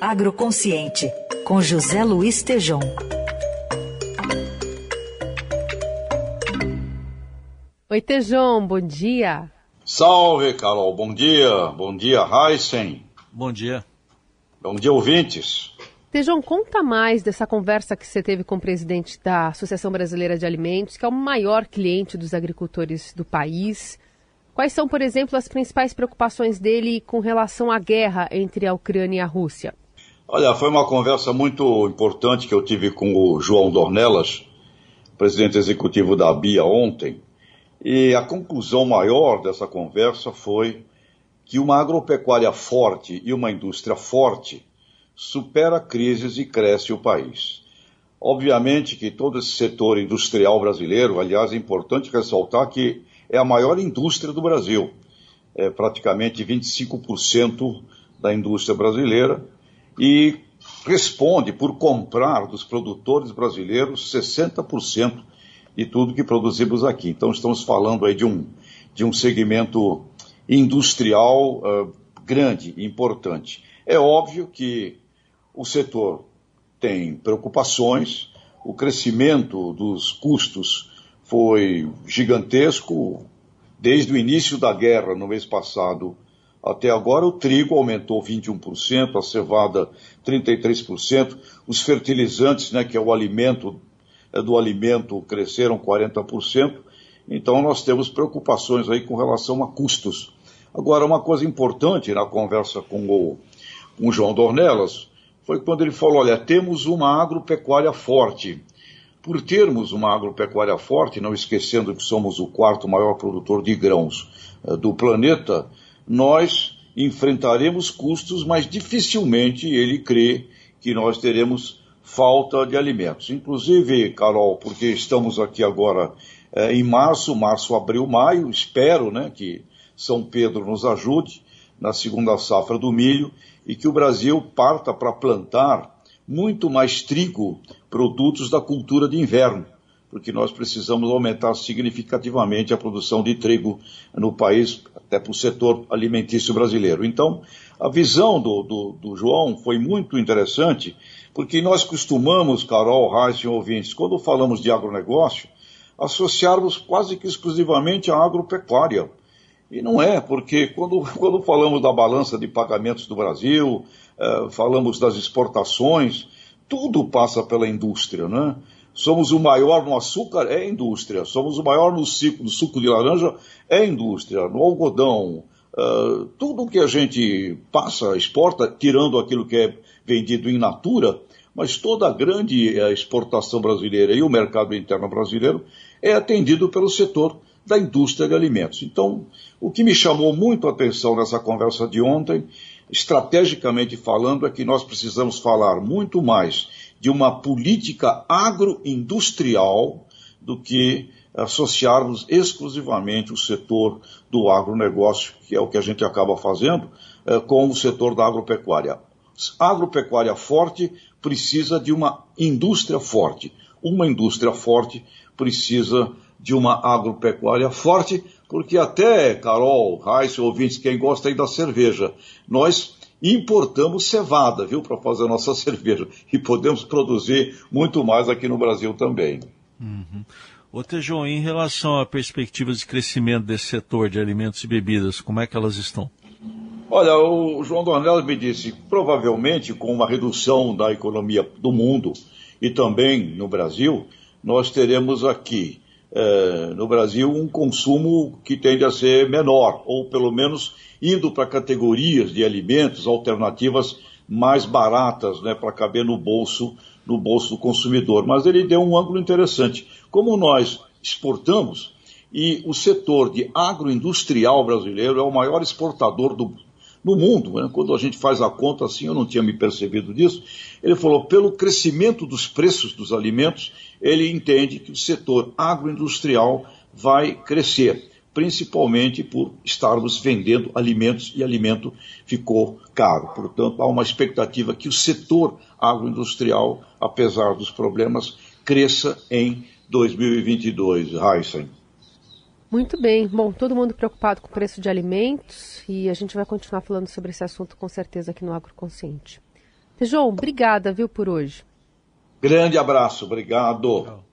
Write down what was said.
Agroconsciente, com José Luiz Tejom. Oi, Tejom, bom dia. Salve, Carol, bom dia. Bom dia, Heisen. Bom dia. Bom dia, ouvintes. Tejão, conta mais dessa conversa que você teve com o presidente da Associação Brasileira de Alimentos, que é o maior cliente dos agricultores do país. Quais são, por exemplo, as principais preocupações dele com relação à guerra entre a Ucrânia e a Rússia? Olha, foi uma conversa muito importante que eu tive com o João Dornelas, presidente executivo da BIA ontem, e a conclusão maior dessa conversa foi que uma agropecuária forte e uma indústria forte supera crises e cresce o país. Obviamente que todo esse setor industrial brasileiro, aliás, é importante ressaltar que é a maior indústria do Brasil. É praticamente 25% da indústria brasileira e responde por comprar dos produtores brasileiros 60% de tudo que produzimos aqui. Então estamos falando aí de um, de um segmento industrial uh, grande importante. É óbvio que o setor tem preocupações, o crescimento dos custos foi gigantesco desde o início da guerra no mês passado até agora. O trigo aumentou 21%, a cevada 33%, os fertilizantes, né, que é o alimento é do alimento, cresceram 40%. Então nós temos preocupações aí com relação a custos. Agora, uma coisa importante na conversa com o, com o João Dornelas foi quando ele falou: olha, temos uma agropecuária forte. Por termos uma agropecuária forte, não esquecendo que somos o quarto maior produtor de grãos uh, do planeta, nós enfrentaremos custos, mas dificilmente ele crê que nós teremos falta de alimentos. Inclusive, Carol, porque estamos aqui agora eh, em março, março, abril, maio, espero né, que São Pedro nos ajude na segunda safra do milho e que o Brasil parta para plantar muito mais trigo, produtos da cultura de inverno, porque nós precisamos aumentar significativamente a produção de trigo no país, até para o setor alimentício brasileiro. Então, a visão do, do, do João foi muito interessante, porque nós costumamos, Carol, Reis e ouvintes, quando falamos de agronegócio, associarmos quase que exclusivamente à agropecuária. E não é, porque quando, quando falamos da balança de pagamentos do Brasil, eh, falamos das exportações, tudo passa pela indústria, né? Somos o maior no açúcar, é indústria. Somos o maior no suco, no suco de laranja, é indústria. No algodão, uh, tudo que a gente passa, exporta, tirando aquilo que é vendido in natura, mas toda a grande eh, exportação brasileira e o mercado interno brasileiro é atendido pelo setor da indústria de alimentos. Então, o que me chamou muito a atenção nessa conversa de ontem, estrategicamente falando, é que nós precisamos falar muito mais de uma política agroindustrial do que associarmos exclusivamente o setor do agronegócio, que é o que a gente acaba fazendo, eh, com o setor da agropecuária. Agropecuária forte precisa de uma indústria forte. Uma indústria forte precisa de uma agropecuária forte, porque até, Carol, Raíssa, ouvintes, quem gosta aí da cerveja, nós importamos cevada, viu, para fazer a nossa cerveja. E podemos produzir muito mais aqui no Brasil também. Uhum. Ô Tejão, em relação a perspectivas de crescimento desse setor de alimentos e bebidas, como é que elas estão? Olha, o João Dornelas me disse, provavelmente com uma redução da economia do mundo e também no Brasil, nós teremos aqui é, no Brasil um consumo que tende a ser menor, ou pelo menos indo para categorias de alimentos alternativas mais baratas, né, para caber no bolso, no bolso do consumidor. Mas ele deu um ângulo interessante. Como nós exportamos e o setor de agroindustrial brasileiro é o maior exportador do, no mundo. Né? Quando a gente faz a conta assim, eu não tinha me percebido disso. Ele falou, pelo crescimento dos preços dos alimentos, ele entende que o setor agroindustrial vai crescer, principalmente por estarmos vendendo alimentos e alimento ficou caro. Portanto, há uma expectativa que o setor agroindustrial, apesar dos problemas, cresça em 2022. Heisen. Muito bem. Bom, todo mundo preocupado com o preço de alimentos e a gente vai continuar falando sobre esse assunto com certeza aqui no Agroconsciente. João, obrigada, viu, por hoje. Grande abraço, obrigado. Tchau.